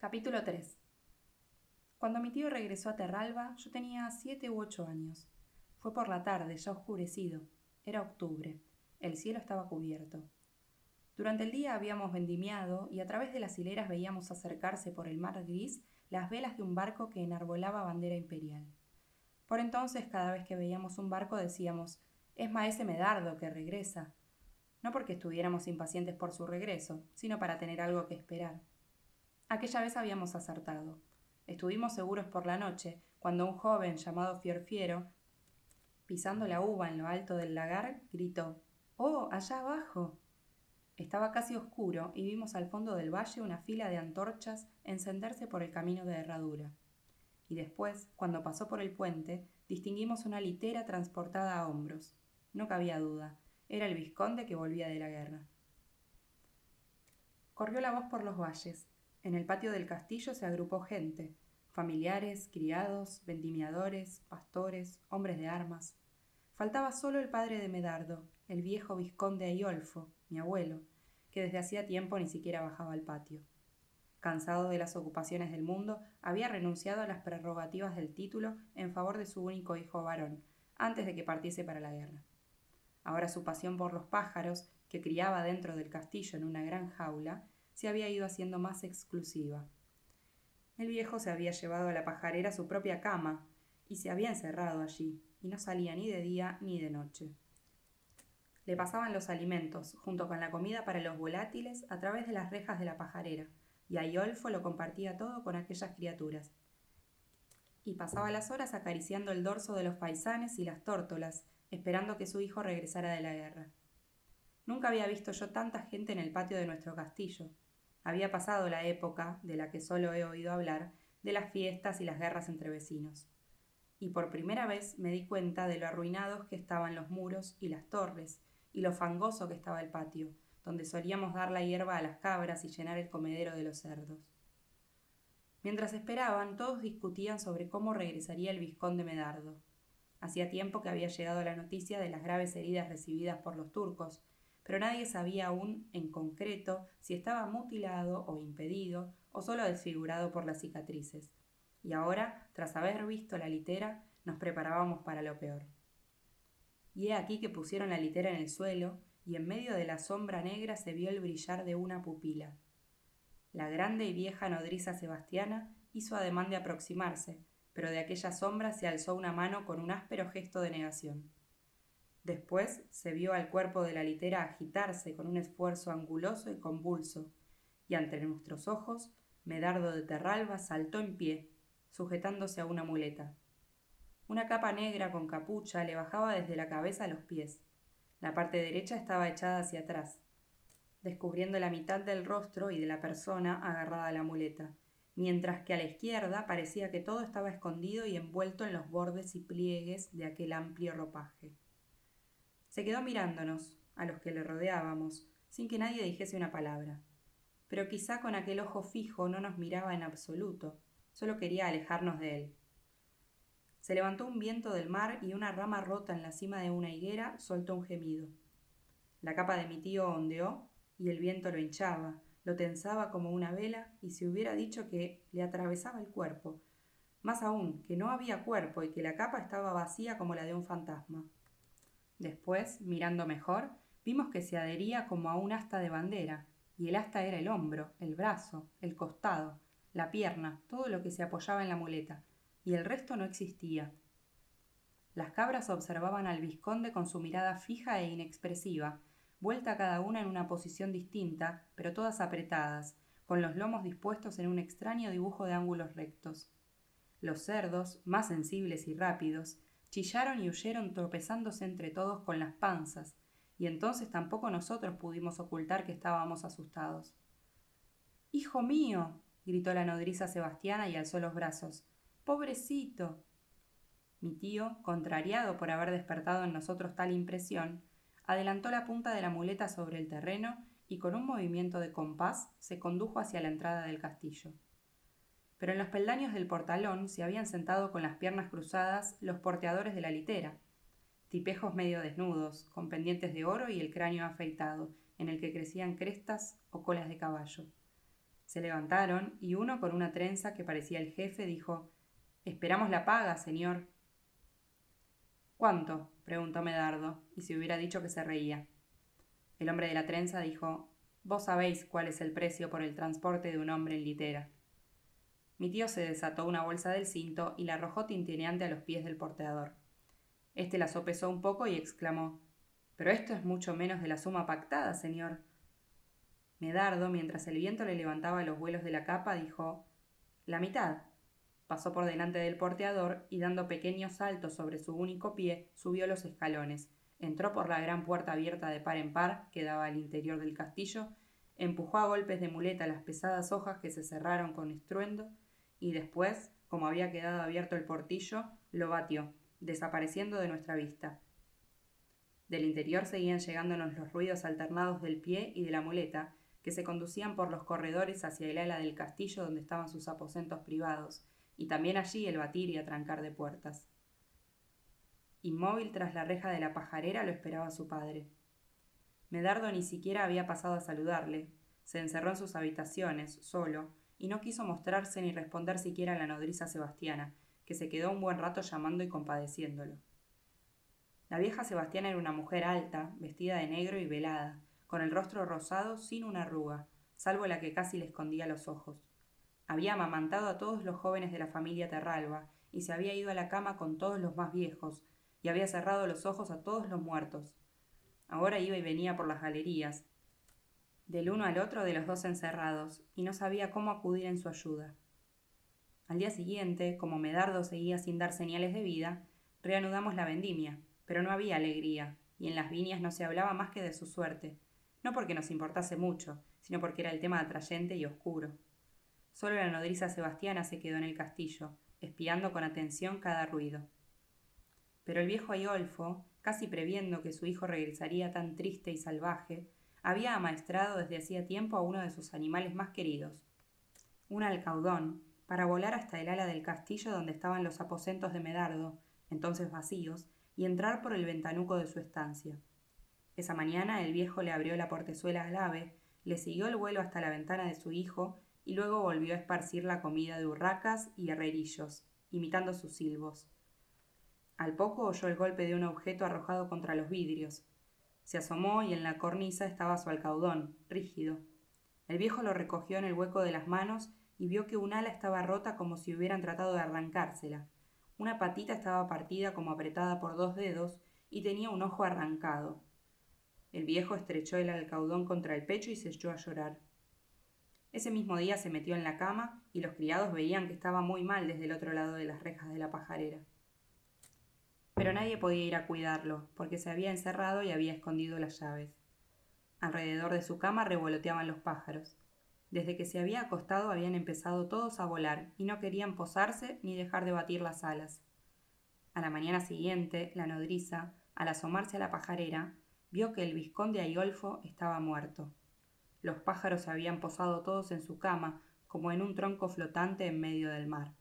Capítulo 3 Cuando mi tío regresó a Terralba, yo tenía siete u ocho años. Fue por la tarde, ya oscurecido. Era octubre. El cielo estaba cubierto. Durante el día habíamos vendimiado y a través de las hileras veíamos acercarse por el mar gris las velas de un barco que enarbolaba bandera imperial. Por entonces, cada vez que veíamos un barco decíamos, es maese Medardo que regresa. No porque estuviéramos impacientes por su regreso, sino para tener algo que esperar. Aquella vez habíamos acertado. Estuvimos seguros por la noche, cuando un joven llamado Fiorfiero, pisando la uva en lo alto del lagar, gritó Oh, allá abajo. Estaba casi oscuro y vimos al fondo del valle una fila de antorchas encenderse por el camino de herradura. Y después, cuando pasó por el puente, distinguimos una litera transportada a hombros. No cabía duda, era el vizconde que volvía de la guerra. Corrió la voz por los valles, en el patio del castillo se agrupó gente, familiares, criados, vendimiadores, pastores, hombres de armas. Faltaba solo el padre de Medardo, el viejo vizconde Aiolfo, mi abuelo, que desde hacía tiempo ni siquiera bajaba al patio. Cansado de las ocupaciones del mundo, había renunciado a las prerrogativas del título en favor de su único hijo varón, antes de que partiese para la guerra. Ahora su pasión por los pájaros, que criaba dentro del castillo en una gran jaula, se había ido haciendo más exclusiva. El viejo se había llevado a la pajarera su propia cama y se había encerrado allí, y no salía ni de día ni de noche. Le pasaban los alimentos, junto con la comida para los volátiles, a través de las rejas de la pajarera, y Aiolfo lo compartía todo con aquellas criaturas. Y pasaba las horas acariciando el dorso de los paisanes y las tórtolas, esperando que su hijo regresara de la guerra. Nunca había visto yo tanta gente en el patio de nuestro castillo, había pasado la época, de la que solo he oído hablar, de las fiestas y las guerras entre vecinos. Y por primera vez me di cuenta de lo arruinados que estaban los muros y las torres, y lo fangoso que estaba el patio, donde solíamos dar la hierba a las cabras y llenar el comedero de los cerdos. Mientras esperaban, todos discutían sobre cómo regresaría el vizconde Medardo. Hacía tiempo que había llegado la noticia de las graves heridas recibidas por los turcos, pero nadie sabía aún en concreto si estaba mutilado o impedido o solo desfigurado por las cicatrices. Y ahora, tras haber visto la litera, nos preparábamos para lo peor. Y he aquí que pusieron la litera en el suelo, y en medio de la sombra negra se vio el brillar de una pupila. La grande y vieja nodriza Sebastiana hizo ademán de aproximarse, pero de aquella sombra se alzó una mano con un áspero gesto de negación. Después se vio al cuerpo de la litera agitarse con un esfuerzo anguloso y convulso, y ante nuestros ojos, Medardo de Terralba saltó en pie, sujetándose a una muleta. Una capa negra con capucha le bajaba desde la cabeza a los pies. La parte derecha estaba echada hacia atrás, descubriendo la mitad del rostro y de la persona agarrada a la muleta, mientras que a la izquierda parecía que todo estaba escondido y envuelto en los bordes y pliegues de aquel amplio ropaje. Se quedó mirándonos, a los que le rodeábamos, sin que nadie dijese una palabra. Pero quizá con aquel ojo fijo no nos miraba en absoluto, solo quería alejarnos de él. Se levantó un viento del mar y una rama rota en la cima de una higuera soltó un gemido. La capa de mi tío ondeó y el viento lo hinchaba, lo tensaba como una vela y se hubiera dicho que le atravesaba el cuerpo, más aún que no había cuerpo y que la capa estaba vacía como la de un fantasma. Después, mirando mejor, vimos que se adhería como a un asta de bandera, y el asta era el hombro, el brazo, el costado, la pierna, todo lo que se apoyaba en la muleta, y el resto no existía. Las cabras observaban al vizconde con su mirada fija e inexpresiva, vuelta cada una en una posición distinta, pero todas apretadas, con los lomos dispuestos en un extraño dibujo de ángulos rectos. Los cerdos, más sensibles y rápidos, chillaron y huyeron tropezándose entre todos con las panzas, y entonces tampoco nosotros pudimos ocultar que estábamos asustados. Hijo mío. gritó la nodriza Sebastiana y alzó los brazos. Pobrecito. Mi tío, contrariado por haber despertado en nosotros tal impresión, adelantó la punta de la muleta sobre el terreno y con un movimiento de compás se condujo hacia la entrada del castillo pero en los peldaños del portalón se habían sentado con las piernas cruzadas los porteadores de la litera, tipejos medio desnudos, con pendientes de oro y el cráneo afeitado, en el que crecían crestas o colas de caballo. Se levantaron y uno con una trenza que parecía el jefe dijo Esperamos la paga, señor. ¿Cuánto? preguntó Medardo, y se hubiera dicho que se reía. El hombre de la trenza dijo Vos sabéis cuál es el precio por el transporte de un hombre en litera. Mi tío se desató una bolsa del cinto y la arrojó tintineante a los pies del porteador. Este la sopesó un poco y exclamó Pero esto es mucho menos de la suma pactada, señor. Medardo, mientras el viento le levantaba los vuelos de la capa, dijo La mitad. Pasó por delante del porteador y dando pequeños saltos sobre su único pie, subió los escalones, entró por la gran puerta abierta de par en par que daba al interior del castillo, empujó a golpes de muleta las pesadas hojas que se cerraron con estruendo, y después, como había quedado abierto el portillo, lo batió, desapareciendo de nuestra vista. Del interior seguían llegándonos los ruidos alternados del pie y de la muleta, que se conducían por los corredores hacia el ala del castillo donde estaban sus aposentos privados, y también allí el batir y atrancar de puertas. Inmóvil tras la reja de la pajarera lo esperaba su padre. Medardo ni siquiera había pasado a saludarle. Se encerró en sus habitaciones, solo, y no quiso mostrarse ni responder siquiera a la nodriza Sebastiana, que se quedó un buen rato llamando y compadeciéndolo. La vieja Sebastiana era una mujer alta, vestida de negro y velada, con el rostro rosado sin una arruga, salvo la que casi le escondía los ojos. Había amamantado a todos los jóvenes de la familia Terralba y se había ido a la cama con todos los más viejos, y había cerrado los ojos a todos los muertos. Ahora iba y venía por las galerías, del uno al otro de los dos encerrados, y no sabía cómo acudir en su ayuda. Al día siguiente, como Medardo seguía sin dar señales de vida, reanudamos la vendimia, pero no había alegría, y en las viñas no se hablaba más que de su suerte, no porque nos importase mucho, sino porque era el tema atrayente y oscuro. Solo la nodriza Sebastiana se quedó en el castillo, espiando con atención cada ruido. Pero el viejo Aiolfo, casi previendo que su hijo regresaría tan triste y salvaje, había amaestrado desde hacía tiempo a uno de sus animales más queridos, un alcaudón, para volar hasta el ala del castillo donde estaban los aposentos de Medardo, entonces vacíos, y entrar por el ventanuco de su estancia. Esa mañana el viejo le abrió la portezuela al ave, le siguió el vuelo hasta la ventana de su hijo y luego volvió a esparcir la comida de urracas y herrerillos, imitando sus silbos. Al poco oyó el golpe de un objeto arrojado contra los vidrios. Se asomó y en la cornisa estaba su alcaudón, rígido. El viejo lo recogió en el hueco de las manos y vio que un ala estaba rota como si hubieran tratado de arrancársela. Una patita estaba partida como apretada por dos dedos y tenía un ojo arrancado. El viejo estrechó el alcaudón contra el pecho y se echó a llorar. Ese mismo día se metió en la cama y los criados veían que estaba muy mal desde el otro lado de las rejas de la pajarera pero nadie podía ir a cuidarlo, porque se había encerrado y había escondido las llaves. Alrededor de su cama revoloteaban los pájaros. Desde que se había acostado habían empezado todos a volar y no querían posarse ni dejar de batir las alas. A la mañana siguiente, la nodriza, al asomarse a la pajarera, vio que el vizconde Aiolfo estaba muerto. Los pájaros se habían posado todos en su cama, como en un tronco flotante en medio del mar.